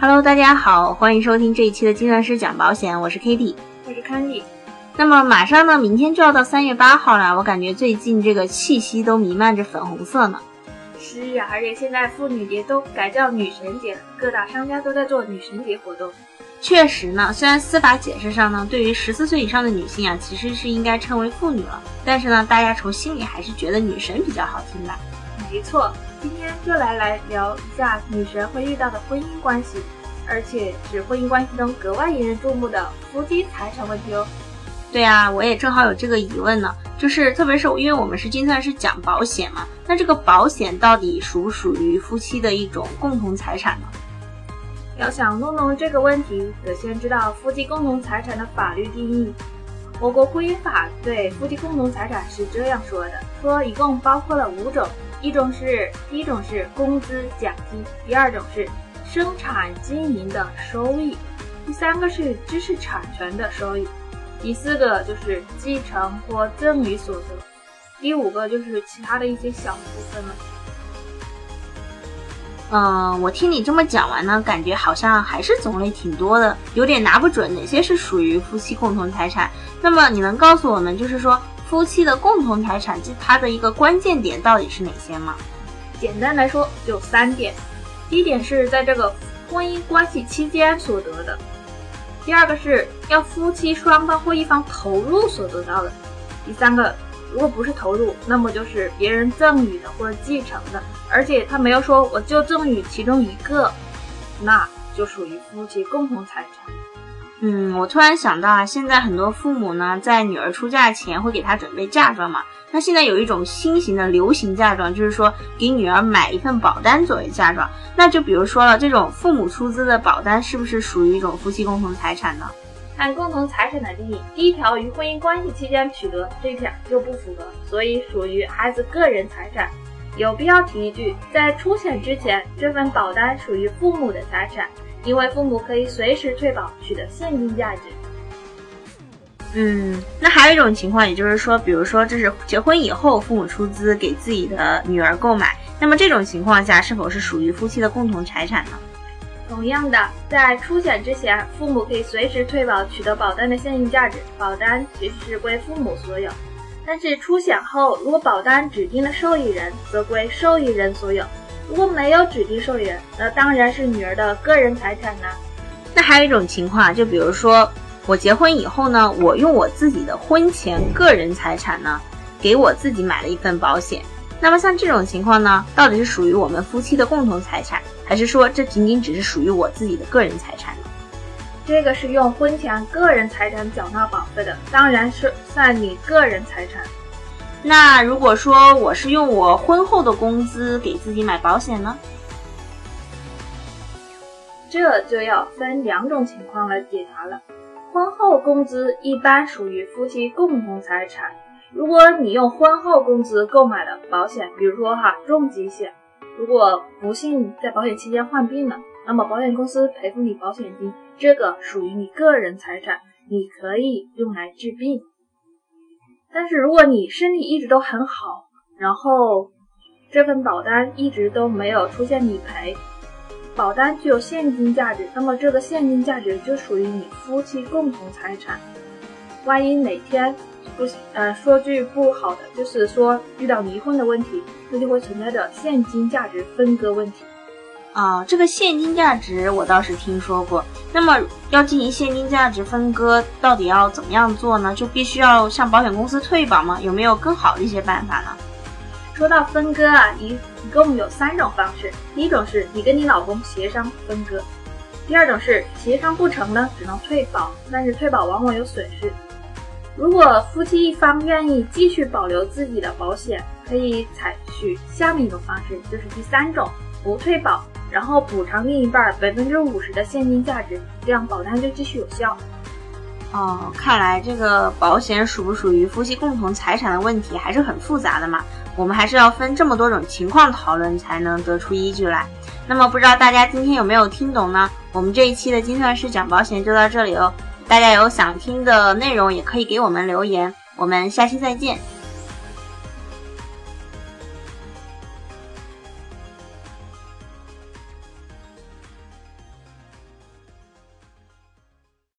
Hello，大家好，欢迎收听这一期的精算师讲保险，我是 Kitty，我是 Candy。那么马上呢，明天就要到三月八号了，我感觉最近这个气息都弥漫着粉红色呢。是呀，而且现在妇女节都改叫女神节了，各大商家都在做女神节活动。确实呢，虽然司法解释上呢，对于十四岁以上的女性啊，其实是应该称为妇女了，但是呢，大家从心里还是觉得女神比较好听吧。没错。今天就来来聊一下女神会遇到的婚姻关系，而且是婚姻关系中格外引人注目的夫妻财产问题哦。对啊，我也正好有这个疑问呢，就是特别是因为我们是精算是讲保险嘛，那这个保险到底属不属于夫妻的一种共同财产呢？要想弄懂这个问题，得先知道夫妻共同财产的法律定义。我国婚姻法对夫妻共同财产是这样说的：说一共包括了五种。一种是第一种是工资奖金，第二种是生产经营的收益，第三个是知识产权的收益，第四个就是继承或赠与所得，第五个就是其他的一些小部分了。嗯，我听你这么讲完呢，感觉好像还是种类挺多的，有点拿不准哪些是属于夫妻共同财产。那么你能告诉我们，就是说？夫妻的共同财产，就它的一个关键点到底是哪些吗？简单来说，就三点。第一点是在这个婚姻关系期间所得的；第二个是要夫妻双方或一方投入所得到的；第三个，如果不是投入，那么就是别人赠与的或者继承的，而且他没有说我就赠与其中一个，那就属于夫妻共同财产。嗯，我突然想到啊，现在很多父母呢，在女儿出嫁前会给她准备嫁妆嘛。那现在有一种新型的流行嫁妆，就是说给女儿买一份保单作为嫁妆。那就比如说了，这种父母出资的保单是不是属于一种夫妻共同财产呢？按共同财产的定义，第一条与婚姻关系期间取得这一条就不符合，所以属于孩子个人财产。有必要提一句，在出险之前，这份保单属于父母的财产。因为父母可以随时退保，取得现金价值。嗯，那还有一种情况，也就是说，比如说这是结婚以后父母出资给自己的女儿购买，那么这种情况下是否是属于夫妻的共同财产呢？同样的，在出险之前，父母可以随时退保，取得保单的现金价值，保单其实是归父母所有。但是出险后，如果保单指定的受益人，则归受益人所有。如果没有指定受益人，那当然是女儿的个人财产啦。那还有一种情况，就比如说我结婚以后呢，我用我自己的婚前个人财产呢，给我自己买了一份保险。那么像这种情况呢，到底是属于我们夫妻的共同财产，还是说这仅仅只是属于我自己的个人财产呢？这个是用婚前个人财产缴纳保费的，当然是算你个人财产。那如果说我是用我婚后的工资给自己买保险呢？这就要分两种情况来解答了。婚后工资一般属于夫妻共同财产。如果你用婚后工资购买的保险，比如说哈重疾险，如果不幸在保险期间患病了，那么保险公司赔付你保险金，这个属于你个人财产，你可以用来治病。但是如果你身体一直都很好，然后这份保单一直都没有出现理赔，保单具有现金价值，那么这个现金价值就属于你夫妻共同财产。万一哪天不呃说句不好的，就是说遇到离婚的问题，那就会存在着现金价值分割问题。啊，这个现金价值我倒是听说过。那么要进行现金价值分割，到底要怎么样做呢？就必须要向保险公司退保吗？有没有更好的一些办法呢？说到分割啊，一一共有三种方式。第一种是你跟你老公协商分割，第二种是协商不成呢，只能退保，但是退保往往有损失。如果夫妻一方愿意继续保留自己的保险，可以采取下面一种方式，就是第三种，不退保。然后补偿另一半百分之五十的现金价值，这样保单就继续有效。哦，看来这个保险属不属于夫妻共同财产的问题还是很复杂的嘛。我们还是要分这么多种情况讨论，才能得出依据来。那么不知道大家今天有没有听懂呢？我们这一期的精算师讲保险就到这里哦。大家有想听的内容也可以给我们留言，我们下期再见。